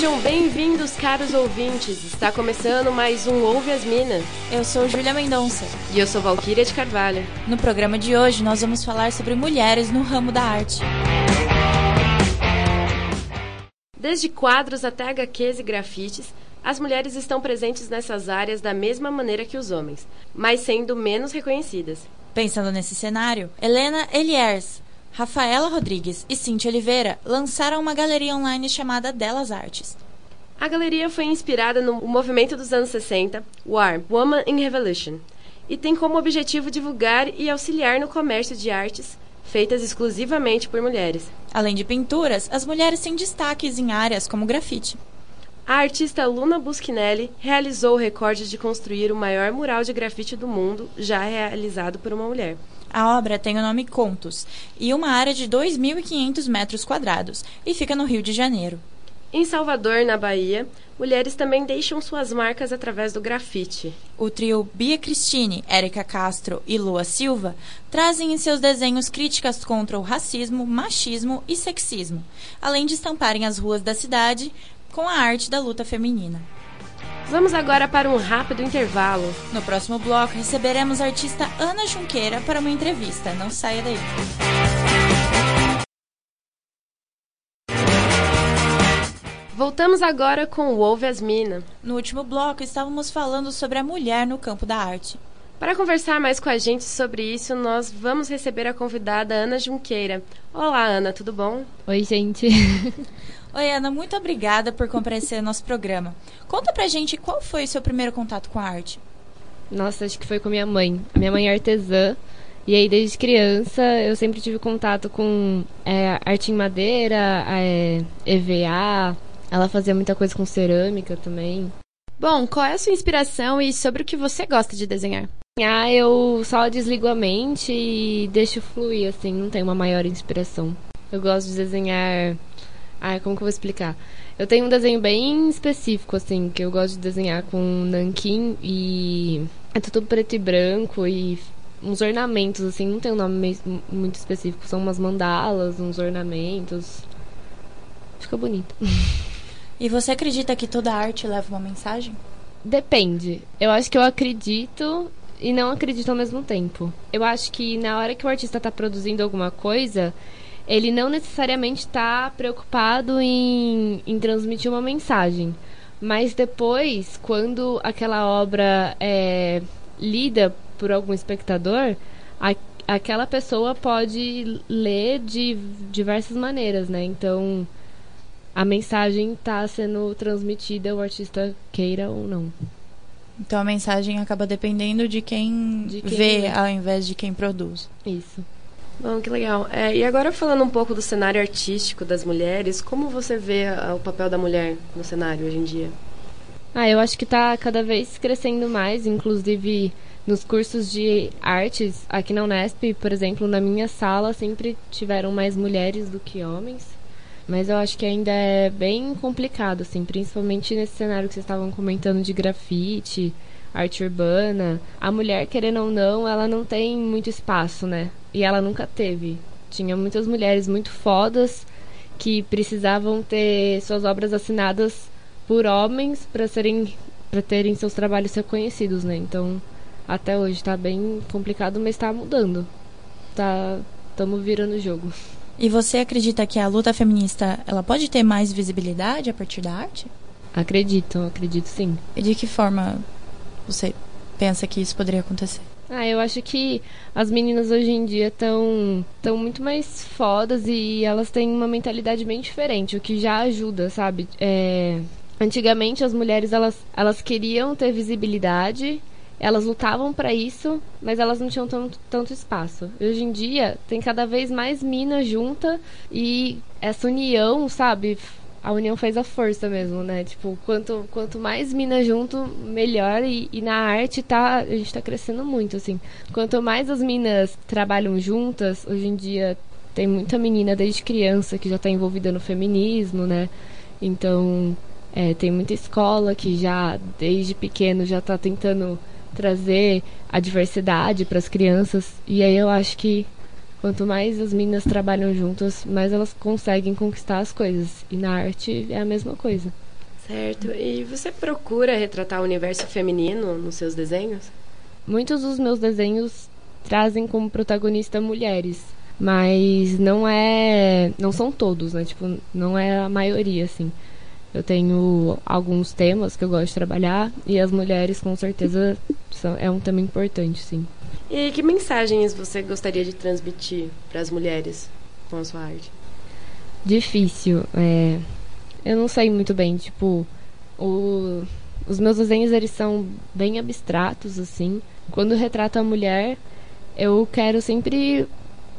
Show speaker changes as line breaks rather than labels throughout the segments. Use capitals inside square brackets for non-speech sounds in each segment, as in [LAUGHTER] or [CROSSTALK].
Sejam bem-vindos, caros ouvintes. Está começando mais um Ouve as Minas.
Eu sou Júlia Mendonça.
E eu sou Valquíria de Carvalho.
No programa de hoje, nós vamos falar sobre mulheres no ramo da arte.
Desde quadros até HQs e grafites, as mulheres estão presentes nessas áreas da mesma maneira que os homens, mas sendo menos reconhecidas.
Pensando nesse cenário, Helena Eliers, Rafaela Rodrigues e Cintia Oliveira lançaram uma galeria online chamada Delas Artes.
A galeria foi inspirada no movimento dos anos 60, War, Woman in Revolution, e tem como objetivo divulgar e auxiliar no comércio de artes feitas exclusivamente por mulheres.
Além de pinturas, as mulheres têm destaques em áreas como grafite.
A artista Luna Buschinelli realizou o recorde de construir o maior mural de grafite do mundo já realizado por uma mulher.
A obra tem o nome Contos e uma área de 2.500 metros quadrados e fica no Rio de Janeiro.
Em Salvador, na Bahia, mulheres também deixam suas marcas através do grafite.
O trio Bia Cristine, Érica Castro e Lua Silva trazem em seus desenhos críticas contra o racismo, machismo e sexismo, além de estamparem as ruas da cidade com a arte da luta feminina.
Vamos agora para um rápido intervalo.
No próximo bloco, receberemos a artista Ana Junqueira para uma entrevista. Não saia daí.
Voltamos agora com o Ouve as Mina.
No último bloco, estávamos falando sobre a mulher no campo da arte.
Para conversar mais com a gente sobre isso, nós vamos receber a convidada Ana Junqueira. Olá, Ana, tudo bom?
Oi, gente. [LAUGHS]
Oi, Ana, muito obrigada por comparecer ao nosso programa. Conta pra gente qual foi o seu primeiro contato com a arte.
Nossa, acho que foi com minha mãe. Minha mãe é artesã. E aí, desde criança, eu sempre tive contato com é, arte em madeira, é, EVA. Ela fazia muita coisa com cerâmica também.
Bom, qual é a sua inspiração e sobre o que você gosta de desenhar?
Ah, eu só desligo a mente e deixo fluir, assim, não tenho uma maior inspiração. Eu gosto de desenhar. Ah, como que eu vou explicar? Eu tenho um desenho bem específico, assim, que eu gosto de desenhar com nanquim e. É tudo preto e branco e uns ornamentos, assim, não tem um nome muito específico. São umas mandalas, uns ornamentos. Fica bonito.
E você acredita que toda arte leva uma mensagem?
Depende. Eu acho que eu acredito e não acredito ao mesmo tempo. Eu acho que na hora que o artista está produzindo alguma coisa, ele não necessariamente está preocupado em, em transmitir uma mensagem. Mas depois, quando aquela obra é lida por algum espectador, a, aquela pessoa pode ler de diversas maneiras, né? Então, a mensagem está sendo transmitida, o artista queira ou não.
Então a mensagem acaba dependendo de quem, de quem vê é. ao invés de quem produz.
Isso.
Bom, que legal. É, e agora falando um pouco do cenário artístico das mulheres, como você vê a, o papel da mulher no cenário hoje em dia?
Ah, eu acho que está cada vez crescendo mais, inclusive nos cursos de artes aqui na Unesp, por exemplo, na minha sala sempre tiveram mais mulheres do que homens. Mas eu acho que ainda é bem complicado, assim, principalmente nesse cenário que vocês estavam comentando de grafite, arte urbana. A mulher, querendo ou não, ela não tem muito espaço, né? E ela nunca teve. Tinha muitas mulheres muito fodas que precisavam ter suas obras assinadas por homens para serem para terem seus trabalhos reconhecidos, né? Então, até hoje está bem complicado, mas está mudando. Tá, estamos virando o jogo.
E você acredita que a luta feminista ela pode ter mais visibilidade a partir da arte?
Acredito, acredito sim.
E de que forma você pensa que isso poderia acontecer?
Ah, eu acho que as meninas hoje em dia estão tão muito mais fodas e elas têm uma mentalidade bem diferente, o que já ajuda, sabe? É... Antigamente as mulheres elas, elas queriam ter visibilidade elas lutavam para isso, mas elas não tinham tanto, tanto espaço. Hoje em dia, tem cada vez mais minas junta e essa união, sabe? A união faz a força mesmo, né? Tipo, quanto, quanto mais minas junto, melhor. E, e, na arte tá, a gente tá crescendo muito, assim. Quanto mais as minas trabalham juntas, hoje em dia tem muita menina desde criança que já tá envolvida no feminismo, né? Então, é, tem muita escola que já, desde pequeno, já tá tentando trazer a diversidade para as crianças. E aí eu acho que quanto mais as meninas trabalham juntas, mais elas conseguem conquistar as coisas. E na arte é a mesma coisa.
Certo. E você procura retratar o universo feminino nos seus desenhos?
Muitos dos meus desenhos trazem como protagonista mulheres, mas não é, não são todos, né? Tipo, não é a maioria assim. Eu tenho alguns temas que eu gosto de trabalhar e as mulheres com certeza são, é um tema importante, sim.
E que mensagens você gostaria de transmitir para as mulheres com a sua arte?
Difícil, é, eu não sei muito bem, tipo, o, os meus desenhos eles são bem abstratos assim. Quando retrato a mulher, eu quero sempre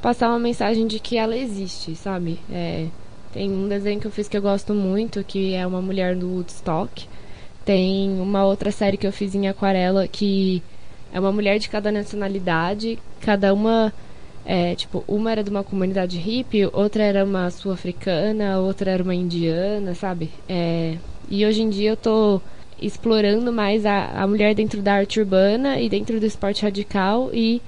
passar uma mensagem de que ela existe, sabe? É, tem um desenho que eu fiz que eu gosto muito, que é uma mulher do Woodstock. Tem uma outra série que eu fiz em aquarela que é uma mulher de cada nacionalidade, cada uma é, tipo, uma era de uma comunidade hippie, outra era uma sul-africana, outra era uma indiana, sabe? É, e hoje em dia eu tô explorando mais a, a mulher dentro da arte urbana e dentro do esporte radical e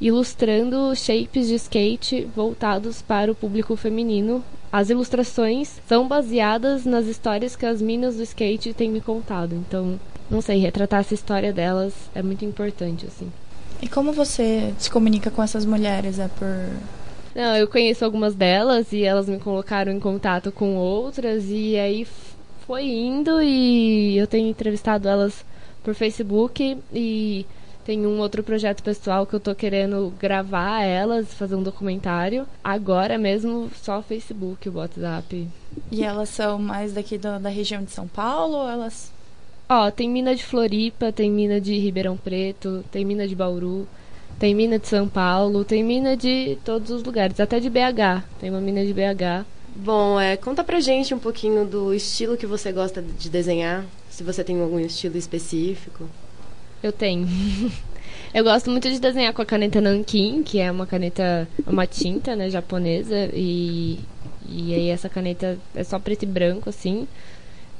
ilustrando shapes de skate voltados para o público feminino. As ilustrações são baseadas nas histórias que as minas do skate têm me contado. Então, não sei, retratar essa história delas é muito importante, assim.
E como você se comunica com essas mulheres? É por.
Não, eu conheço algumas delas e elas me colocaram em contato com outras e aí foi indo e eu tenho entrevistado elas por Facebook e tem um outro projeto pessoal que eu tô querendo gravar elas, fazer um documentário. Agora mesmo só Facebook, o WhatsApp.
E elas são mais daqui do, da região de São Paulo ou elas
Ó, tem mina de Floripa, tem mina de Ribeirão Preto, tem mina de Bauru, tem mina de São Paulo, tem mina de todos os lugares, até de BH. Tem uma mina de BH.
Bom, é, conta pra gente um pouquinho do estilo que você gosta de desenhar, se você tem algum estilo específico.
Eu tenho. [LAUGHS] Eu gosto muito de desenhar com a caneta Nankin, que é uma caneta, uma tinta, né, japonesa, e, e aí essa caneta é só preto e branco, assim.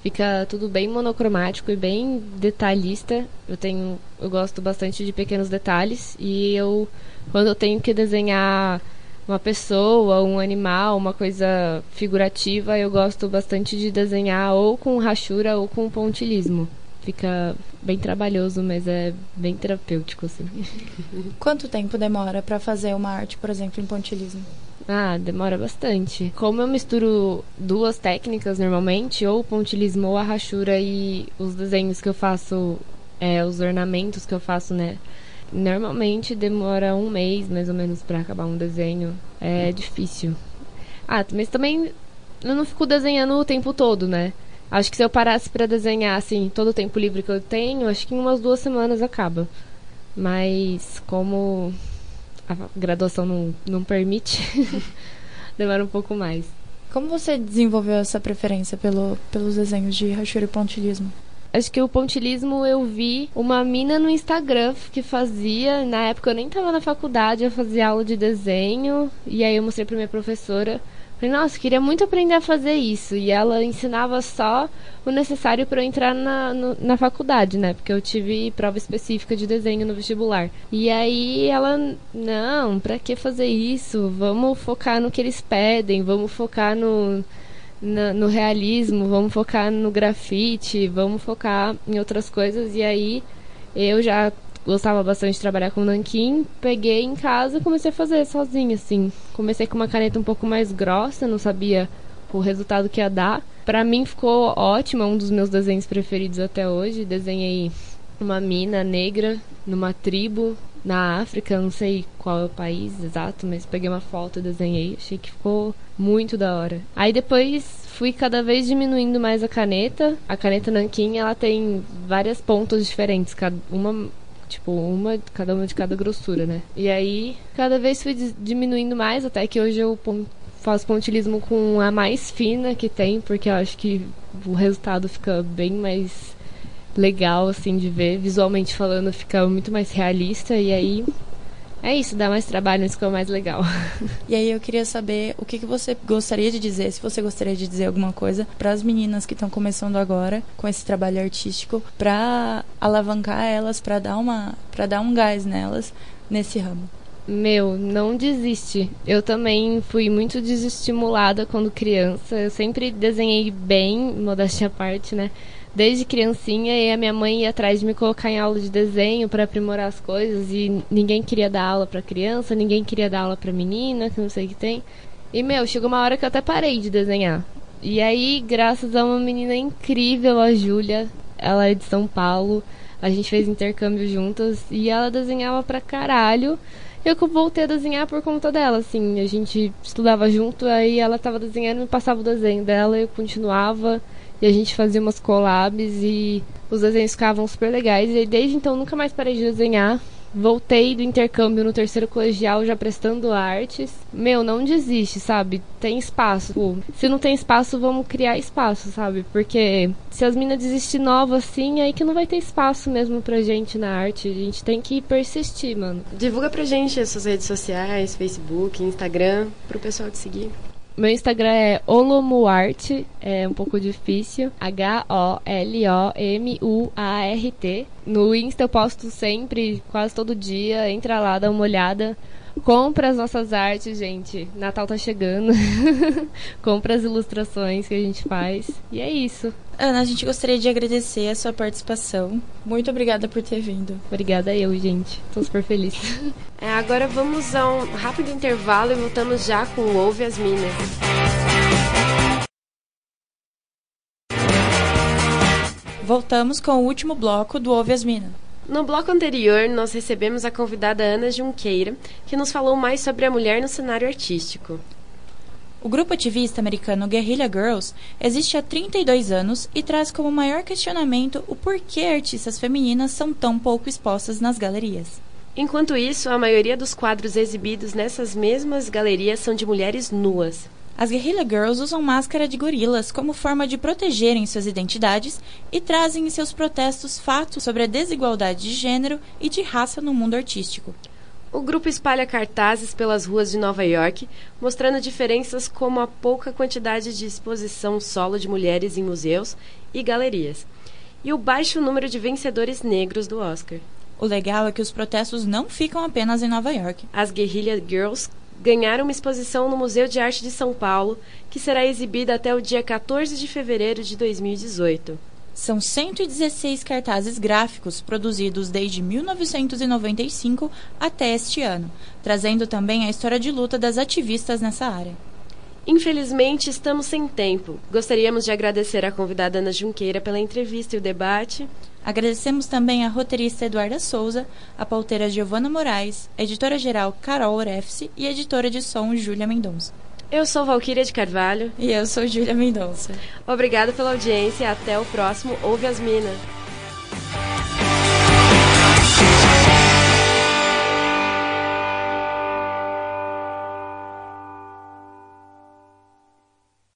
Fica tudo bem monocromático e bem detalhista. Eu tenho, eu gosto bastante de pequenos detalhes e eu quando eu tenho que desenhar uma pessoa, um animal, uma coisa figurativa, eu gosto bastante de desenhar ou com rachura ou com pontilismo. Fica bem trabalhoso, mas é bem terapêutico assim. [LAUGHS]
Quanto tempo demora para fazer uma arte, por exemplo, em pontilismo?
Ah, demora bastante. Como eu misturo duas técnicas normalmente, ou o pontilismo ou a rachura e os desenhos que eu faço, é, os ornamentos que eu faço, né? Normalmente demora um mês mais ou menos para acabar um desenho. É difícil. Ah, mas também eu não fico desenhando o tempo todo, né? Acho que se eu parasse para desenhar assim todo o tempo livre que eu tenho, acho que em umas duas semanas acaba. Mas como a graduação não, não permite, [LAUGHS] demora um pouco mais.
Como você desenvolveu essa preferência pelo, pelos desenhos de rachura e pontilismo?
Acho que o pontilismo eu vi uma mina no Instagram que fazia. Na época eu nem estava na faculdade, eu fazia aula de desenho. E aí eu mostrei para minha professora. Falei, nossa, queria muito aprender a fazer isso. E ela ensinava só o necessário para eu entrar na, no, na faculdade, né? Porque eu tive prova específica de desenho no vestibular. E aí ela, não, para que fazer isso? Vamos focar no que eles pedem, vamos focar no, no realismo, vamos focar no grafite, vamos focar em outras coisas. E aí eu já gostava bastante de trabalhar com nanquim, peguei em casa e comecei a fazer sozinha, assim. Comecei com uma caneta um pouco mais grossa, não sabia o resultado que ia dar. Para mim ficou ótimo, é um dos meus desenhos preferidos até hoje. Desenhei uma mina negra numa tribo na África, não sei qual é o país exato, mas peguei uma foto e desenhei, achei que ficou muito da hora. Aí depois fui cada vez diminuindo mais a caneta. A caneta nanquim, ela tem várias pontas diferentes, cada uma Tipo, uma, cada uma de cada grossura, né? E aí, cada vez fui diminuindo mais, até que hoje eu faço pontilismo com a mais fina que tem, porque eu acho que o resultado fica bem mais legal, assim, de ver. Visualmente falando, fica muito mais realista. E aí, é isso, dá mais trabalho, isso que é o mais legal. [LAUGHS]
E aí eu queria saber o que, que você gostaria de dizer, se você gostaria de dizer alguma coisa para as meninas que estão começando agora com esse trabalho artístico, para alavancar elas, para dar uma, para dar um gás nelas nesse ramo.
Meu, não desiste. Eu também fui muito desestimulada quando criança. Eu sempre desenhei bem, modéstia à parte, né? Desde criancinha, e a minha mãe ia atrás de me colocar em aula de desenho para aprimorar as coisas. E ninguém queria dar aula para criança, ninguém queria dar aula para menina, que não sei o que tem. E, meu, chegou uma hora que eu até parei de desenhar. E aí, graças a uma menina incrível, a Júlia, ela é de São Paulo, a gente fez intercâmbio juntas e ela desenhava pra caralho. Eu voltei a desenhar por conta dela, assim. A gente estudava junto, aí ela tava desenhando e passava o desenho dela, eu continuava. E a gente fazia umas collabs e os desenhos ficavam super legais. E desde então nunca mais parei de desenhar. Voltei do intercâmbio no terceiro colegial já prestando artes. Meu, não desiste, sabe? Tem espaço. Se não tem espaço, vamos criar espaço, sabe? Porque se as minas desistir nova assim, é aí que não vai ter espaço mesmo pra gente na arte. A gente tem que persistir, mano.
Divulga pra gente as suas redes sociais, Facebook, Instagram, pro pessoal te seguir.
Meu Instagram é Olomuarte, é um pouco difícil. H-O-L-O-M-U-A-R-T. No Insta eu posto sempre, quase todo dia. Entra lá, dá uma olhada. Compra as nossas artes, gente. Natal tá chegando. [LAUGHS] Compra as ilustrações que a gente faz. E é isso.
Ana, a gente gostaria de agradecer a sua participação. Muito obrigada por ter vindo.
Obrigada eu, gente. Tô super feliz. [LAUGHS]
É, agora vamos a um rápido intervalo e voltamos já com o Ouve as Minas.
Voltamos com o último bloco do Ouve as Minas.
No bloco anterior, nós recebemos a convidada Ana Junqueira, que nos falou mais sobre a mulher no cenário artístico.
O grupo ativista americano Guerrilla Girls existe há 32 anos e traz como maior questionamento o porquê artistas femininas são tão pouco expostas nas galerias.
Enquanto isso, a maioria dos quadros exibidos nessas mesmas galerias são de mulheres nuas.
As Guerrilla Girls usam máscara de gorilas como forma de protegerem suas identidades e trazem em seus protestos fatos sobre a desigualdade de gênero e de raça no mundo artístico.
O grupo espalha cartazes pelas ruas de Nova York, mostrando diferenças como a pouca quantidade de exposição solo de mulheres em museus e galerias, e o baixo número de vencedores negros do Oscar.
O legal é que os protestos não ficam apenas em Nova York.
As Guerrilla Girls ganharam uma exposição no Museu de Arte de São Paulo, que será exibida até o dia 14 de fevereiro de 2018.
São 116 cartazes gráficos produzidos desde 1995 até este ano, trazendo também a história de luta das ativistas nessa área.
Infelizmente, estamos sem tempo. Gostaríamos de agradecer à convidada Ana Junqueira pela entrevista e o debate.
Agradecemos também a roteirista Eduarda Souza, a pauteira Giovana Moraes, a editora-geral Carol Orefse e a editora de som Júlia Mendonça.
Eu sou Valquíria de Carvalho.
E eu sou Júlia Mendonça.
Obrigada pela audiência até o próximo Ouve as Minas.